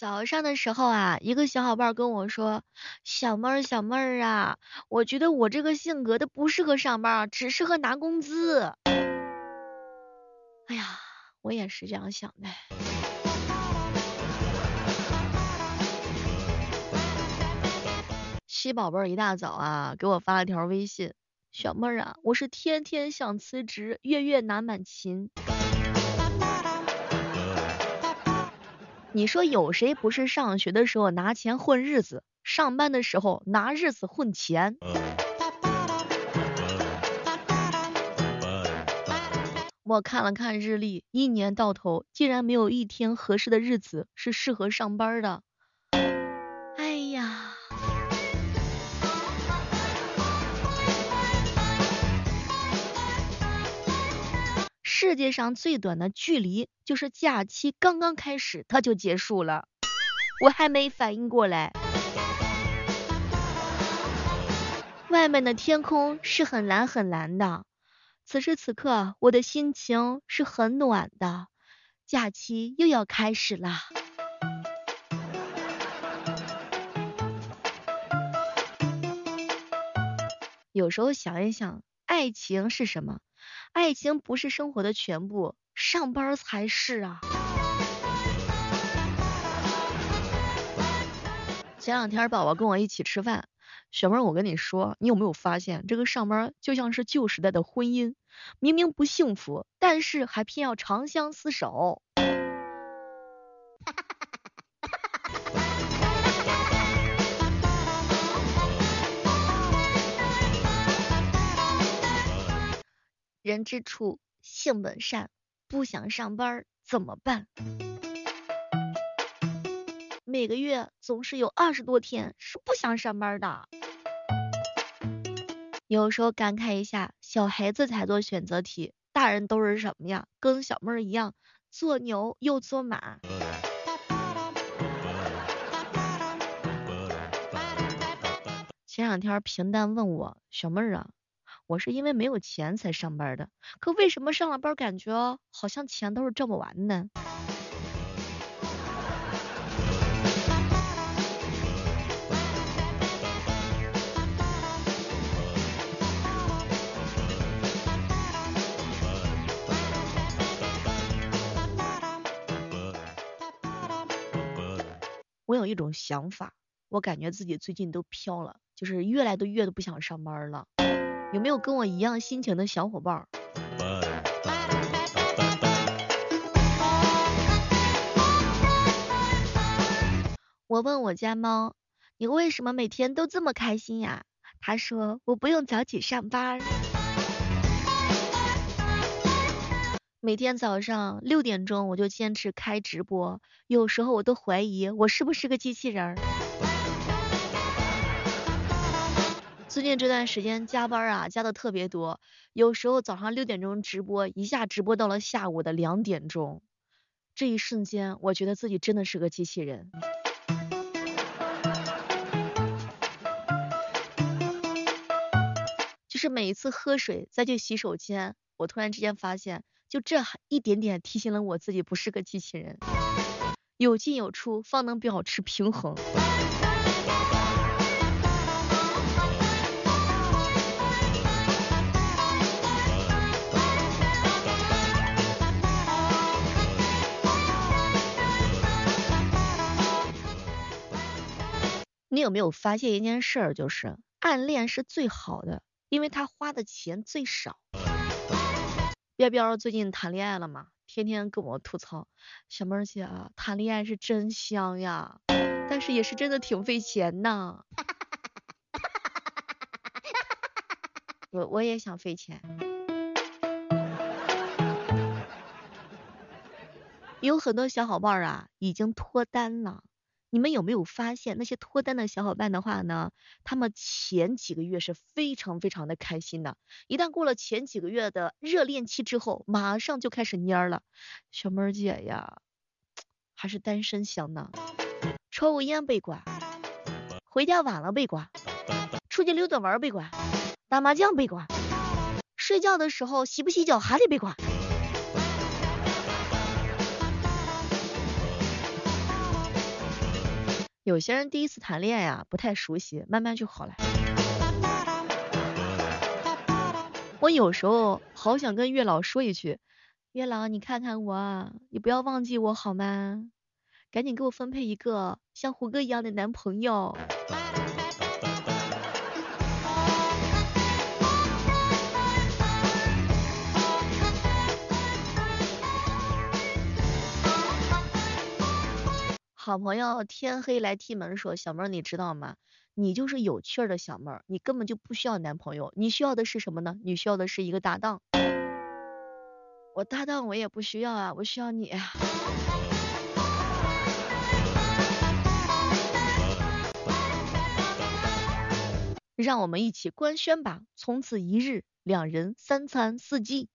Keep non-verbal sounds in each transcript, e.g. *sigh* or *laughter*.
早上的时候啊，一个小伙伴跟我说：“小妹儿，小妹儿啊，我觉得我这个性格的不适合上班，只适合拿工资。”哎呀，我也是这样想的。七宝贝儿一大早啊，给我发了条微信：“小妹儿啊，我是天天想辞职，月月拿满勤。”你说有谁不是上学的时候拿钱混日子，上班的时候拿日子混钱？我看了看日历，一年到头竟然没有一天合适的日子是适合上班的。世界上最短的距离就是假期刚刚开始它就结束了，我还没反应过来。外面的天空是很蓝很蓝的。此时此刻，我的心情是很暖的，假期又要开始了。有时候想一想，爱情是什么？爱情不是生活的全部，上班才是啊。前两天宝宝跟我一起吃饭。小妹，我跟你说，你有没有发现这个上班就像是旧时代的婚姻，明明不幸福，但是还偏要长相厮守。哈 *laughs* 哈人之初，性本善，不想上班怎么办？每个月总是有二十多天是不想上班的。有时候感慨一下，小孩子才做选择题，大人都是什么呀？跟小妹儿一样，做牛又做马。前两天平淡问我，小妹儿啊，我是因为没有钱才上班的，可为什么上了班感觉好像钱都是挣不完呢？我有一种想法，我感觉自己最近都飘了，就是越来的越都不想上班了。有没有跟我一样心情的小伙伴？我问我家猫，你为什么每天都这么开心呀？它说，我不用早起上班。每天早上六点钟我就坚持开直播，有时候我都怀疑我是不是个机器人儿。最近这段时间加班啊加的特别多，有时候早上六点钟直播，一下直播到了下午的两点钟，这一瞬间我觉得自己真的是个机器人。就是每一次喝水再去洗手间，我突然之间发现。就这一点点提醒了我自己不是个机器人，有进有出方能保持平衡。你有没有发现一件事儿，就是暗恋是最好的，因为他花的钱最少。彪彪最近谈恋爱了嘛？天天跟我吐槽，小妹儿姐啊谈恋爱是真香呀，但是也是真的挺费钱呐。我我也想费钱。有很多小伙伴啊，已经脱单了。你们有没有发现那些脱单的小伙伴的话呢？他们前几个月是非常非常的开心的，一旦过了前几个月的热恋期之后，马上就开始蔫了。小妹儿姐呀，还是单身香呢。抽个烟被管，回家晚了被管，出去溜达玩被管，打麻将被管，睡觉的时候洗不洗脚还得被管。有些人第一次谈恋爱啊，不太熟悉，慢慢就好了。我有时候好想跟月老说一句，月老你看看我，你不要忘记我好吗？赶紧给我分配一个像胡歌一样的男朋友。好朋友天黑来踢门说：“小妹儿，你知道吗？你就是有趣儿的小妹儿，你根本就不需要男朋友，你需要的是什么呢？你需要的是一个搭档。我搭档我也不需要啊，我需要你。让我们一起官宣吧，从此一日两人三餐四季。”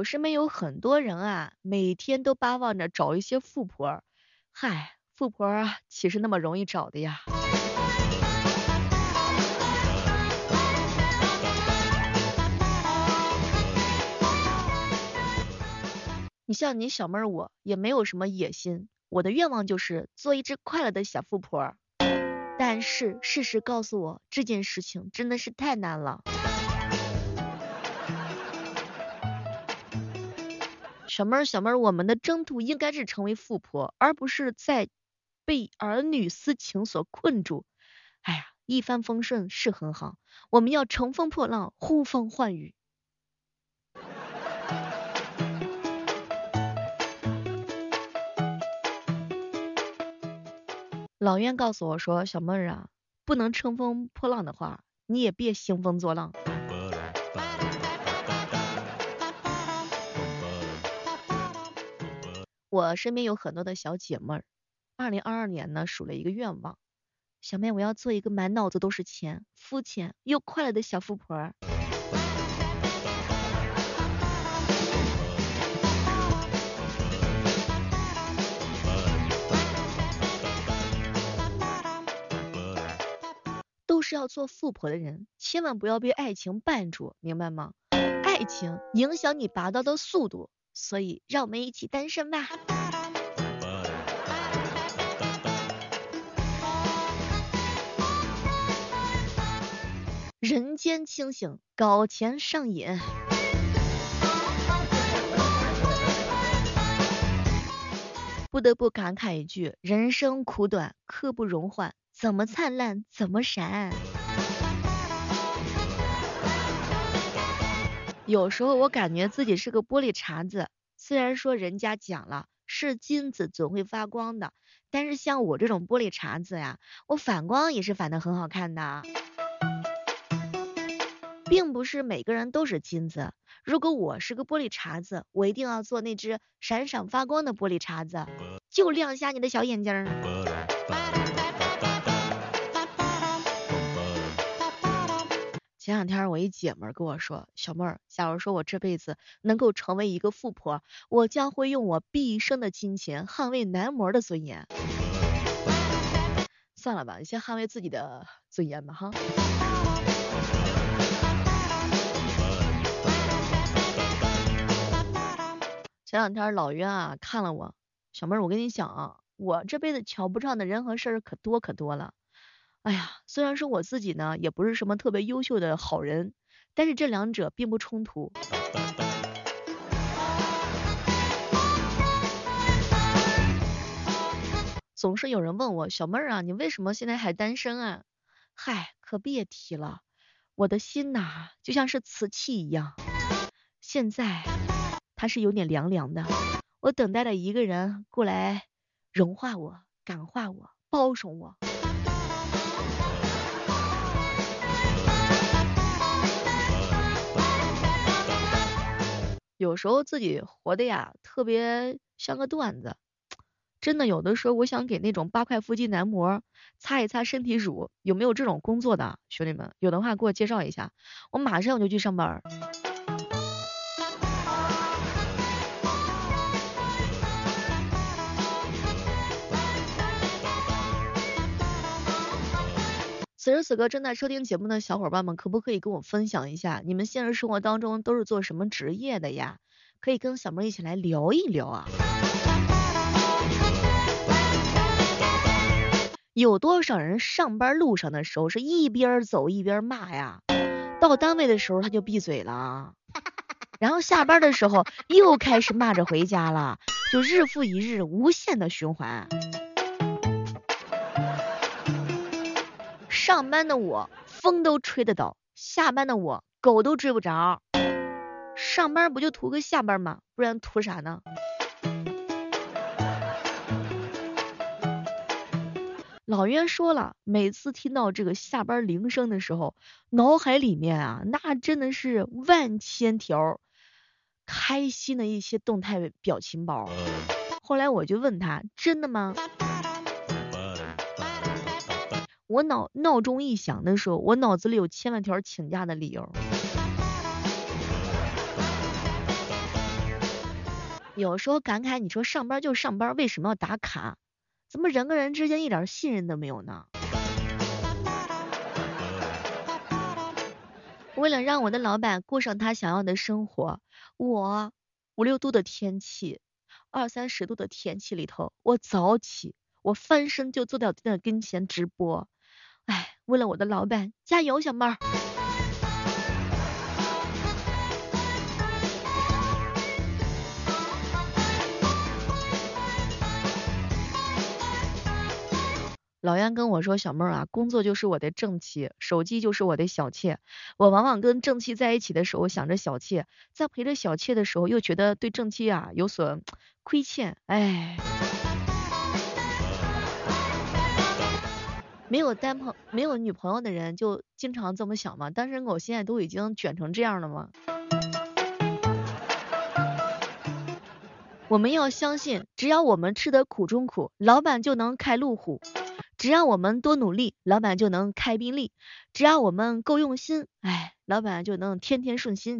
我身边有很多人啊，每天都巴望着找一些富婆。嗨，富婆啊，岂是那么容易找的呀？你像你小妹儿，我也没有什么野心，我的愿望就是做一只快乐的小富婆。但是事实告诉我，这件事情真的是太难了。小妹儿，小妹儿，我们的征途应该是成为富婆，而不是在被儿女私情所困住。哎呀，一帆风顺是很好，我们要乘风破浪，呼风唤雨。老冤告诉我说，小妹儿啊，不能乘风破浪的话，你也别兴风作浪。我身边有很多的小姐妹儿，二零二二年呢，数了一个愿望，小妹，我要做一个满脑子都是钱、肤浅又快乐的小富婆。都是要做富婆的人，千万不要被爱情绊住，明白吗？爱情影响你拔刀的速度。所以，让我们一起单身吧。人间清醒，搞钱上瘾。不得不感慨一句：人生苦短，刻不容缓，怎么灿烂怎么闪。有时候我感觉自己是个玻璃碴子，虽然说人家讲了是金子总会发光的，但是像我这种玻璃碴子呀，我反光也是反的很好看的，并不是每个人都是金子。如果我是个玻璃碴子，我一定要做那只闪闪发光的玻璃碴子，就亮瞎你的小眼睛。前两天我一姐们跟我说，小妹儿，假如说我这辈子能够成为一个富婆，我将会用我毕生的金钱捍卫男模的尊严。算了吧，你先捍卫自己的尊严吧哈。前两天老冤啊看了我，小妹儿，我跟你讲啊，我这辈子瞧不上的人和事儿可多可多了。哎呀，虽然说我自己呢也不是什么特别优秀的好人，但是这两者并不冲突。总是有人问我小妹儿啊，你为什么现在还单身啊？嗨，可别提了，我的心呐就像是瓷器一样，现在它是有点凉凉的，我等待着一个人过来融化我、感化我、包容我。有时候自己活的呀，特别像个段子。真的，有的时候我想给那种八块腹肌男模擦一擦身体乳，有没有这种工作的兄弟们？有的话给我介绍一下，我马上我就去上班。此时此刻正在收听节目的小伙伴们，可不可以跟我分享一下，你们现实生活当中都是做什么职业的呀？可以跟小妹一起来聊一聊啊。有多少人上班路上的时候是一边走一边骂呀？到单位的时候他就闭嘴了，然后下班的时候又开始骂着回家了，就日复一日，无限的循环。上班的我风都吹得倒，下班的我狗都追不着。上班不就图个下班吗？不然图啥呢？老袁说了，每次听到这个下班铃声的时候，脑海里面啊，那真的是万千条开心的一些动态表情包。后来我就问他，真的吗？我脑闹钟一响的时候，我脑子里有千万条请假的理由。有时候感慨，你说上班就上班，为什么要打卡？怎么人跟人之间一点信任都没有呢？为了让我的老板过上他想要的生活，我五六度的天气，二三十度的天气里头，我早起，我翻身就坐到电脑跟前直播。哎，为了我的老板，加油，小妹儿！老袁跟我说，小妹儿啊，工作就是我的正妻，手机就是我的小妾。我往往跟正妻在一起的时候想着小妾，在陪着小妾的时候又觉得对正妻啊有所亏欠。哎。没有单朋没有女朋友的人就经常这么想吗？单身狗现在都已经卷成这样了吗？我们要相信，只要我们吃得苦中苦，老板就能开路虎；只要我们多努力，老板就能开宾利；只要我们够用心，哎，老板就能天天顺心。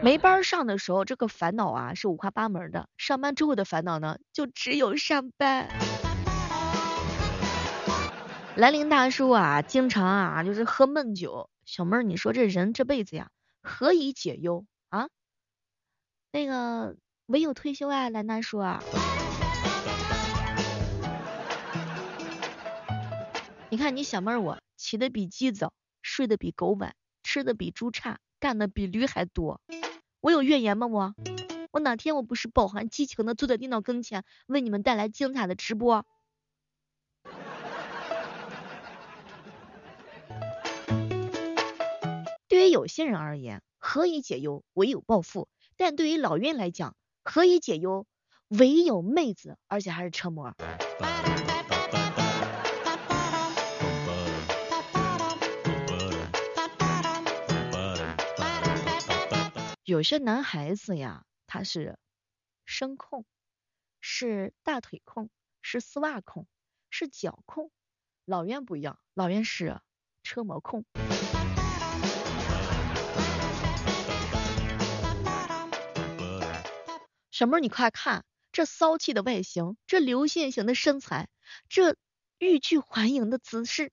没班上的时候，这个烦恼啊是五花八门的；上班之后的烦恼呢，就只有上班。兰陵大叔啊，经常啊就是喝闷酒。小妹儿，你说这人这辈子呀，何以解忧啊？那个唯有退休啊，兰大叔啊。你看你小妹儿，我起的比鸡早，睡的比狗晚，吃的比猪差，干的比驴还多。我有怨言吗？我我哪天我不是饱含激情的坐在电脑跟前，为你们带来精彩的直播？对有些人而言，何以解忧，唯有暴富；但对于老岳来讲，何以解忧，唯有妹子，而且还是车模。有些男孩子呀，他是声控，是大腿控，是丝袜控，是脚控。老岳不一样，老岳是车模控。小妹，你快看这骚气的外形，这流线型的身材，这欲拒还迎的姿势。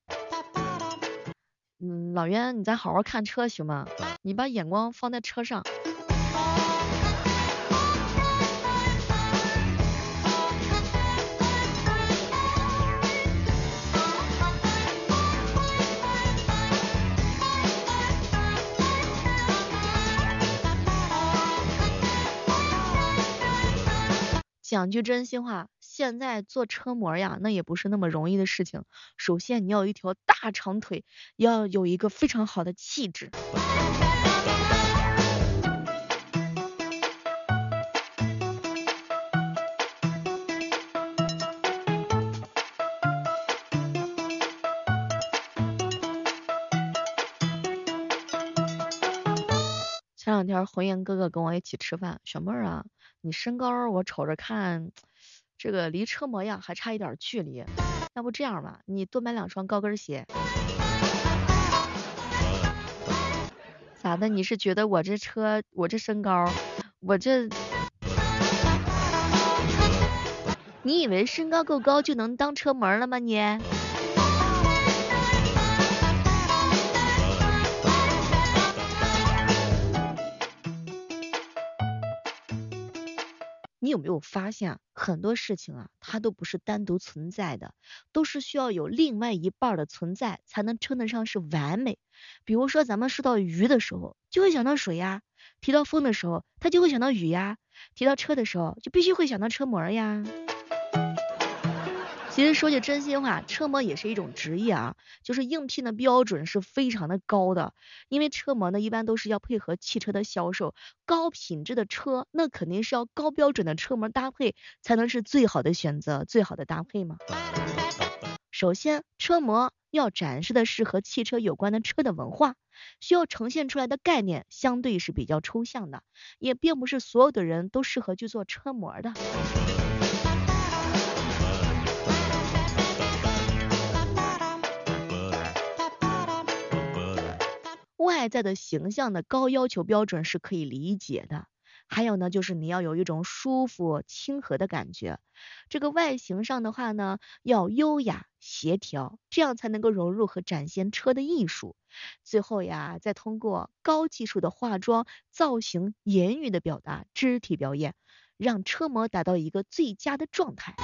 嗯，老袁，你再好好看车行吗？你把眼光放在车上。讲句真心话，现在做车模呀，那也不是那么容易的事情。首先你要有一条大长腿，要有一个非常好的气质。前两天红颜哥哥跟我一起吃饭，小妹儿啊。你身高我瞅着看，这个离车模样还差一点距离。要不这样吧，你多买两双高跟鞋。咋的？你是觉得我这车，我这身高，我这你以为身高够高就能当车模了吗你？有没有发现，很多事情啊，它都不是单独存在的，都是需要有另外一半的存在，才能称得上是完美。比如说，咱们说到鱼的时候，就会想到水呀；提到风的时候，它就会想到雨呀；提到车的时候，就必须会想到车模呀。其实说句真心话，车模也是一种职业啊，就是应聘的标准是非常的高的。因为车模呢，一般都是要配合汽车的销售，高品质的车，那肯定是要高标准的车模搭配，才能是最好的选择，最好的搭配嘛。首先，车模要展示的是和汽车有关的车的文化，需要呈现出来的概念相对是比较抽象的，也并不是所有的人都适合去做车模的。外在的形象的高要求标准是可以理解的，还有呢，就是你要有一种舒服亲和的感觉。这个外形上的话呢，要优雅协调，这样才能够融入和展现车的艺术。最后呀，再通过高技术的化妆、造型、言语的表达、肢体表演，让车模达到一个最佳的状态。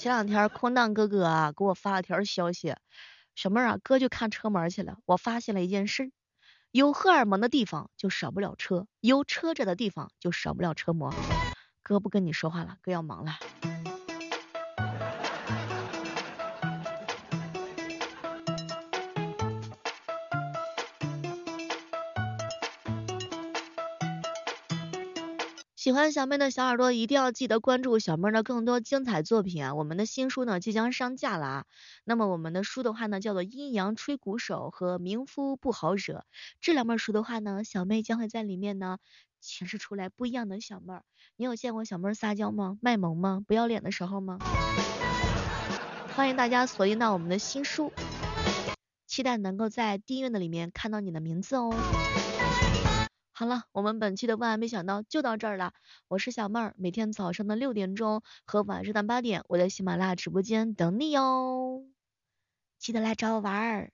前两天空荡哥哥啊给我发了条消息，小妹儿啊哥去看车模去了。我发现了一件事，有荷尔蒙的地方就少不了车，有车着的地方就少不了车模。哥不跟你说话了，哥要忙了。喜欢小妹的小耳朵一定要记得关注小妹的更多精彩作品啊！我们的新书呢即将上架了啊。那么我们的书的话呢叫做《阴阳吹鼓手》和《名夫不好惹》这两本书的话呢，小妹将会在里面呢诠释出来不一样的小妹儿。你有见过小妹撒娇吗？卖萌吗？不要脸的时候吗？欢迎大家锁定到我们的新书，期待能够在订阅的里面看到你的名字哦。好了，我们本期的万万没想到就到这儿了。我是小妹儿，每天早上的六点钟和晚上的八点，我在喜马拉雅直播间等你哟，记得来找我玩儿。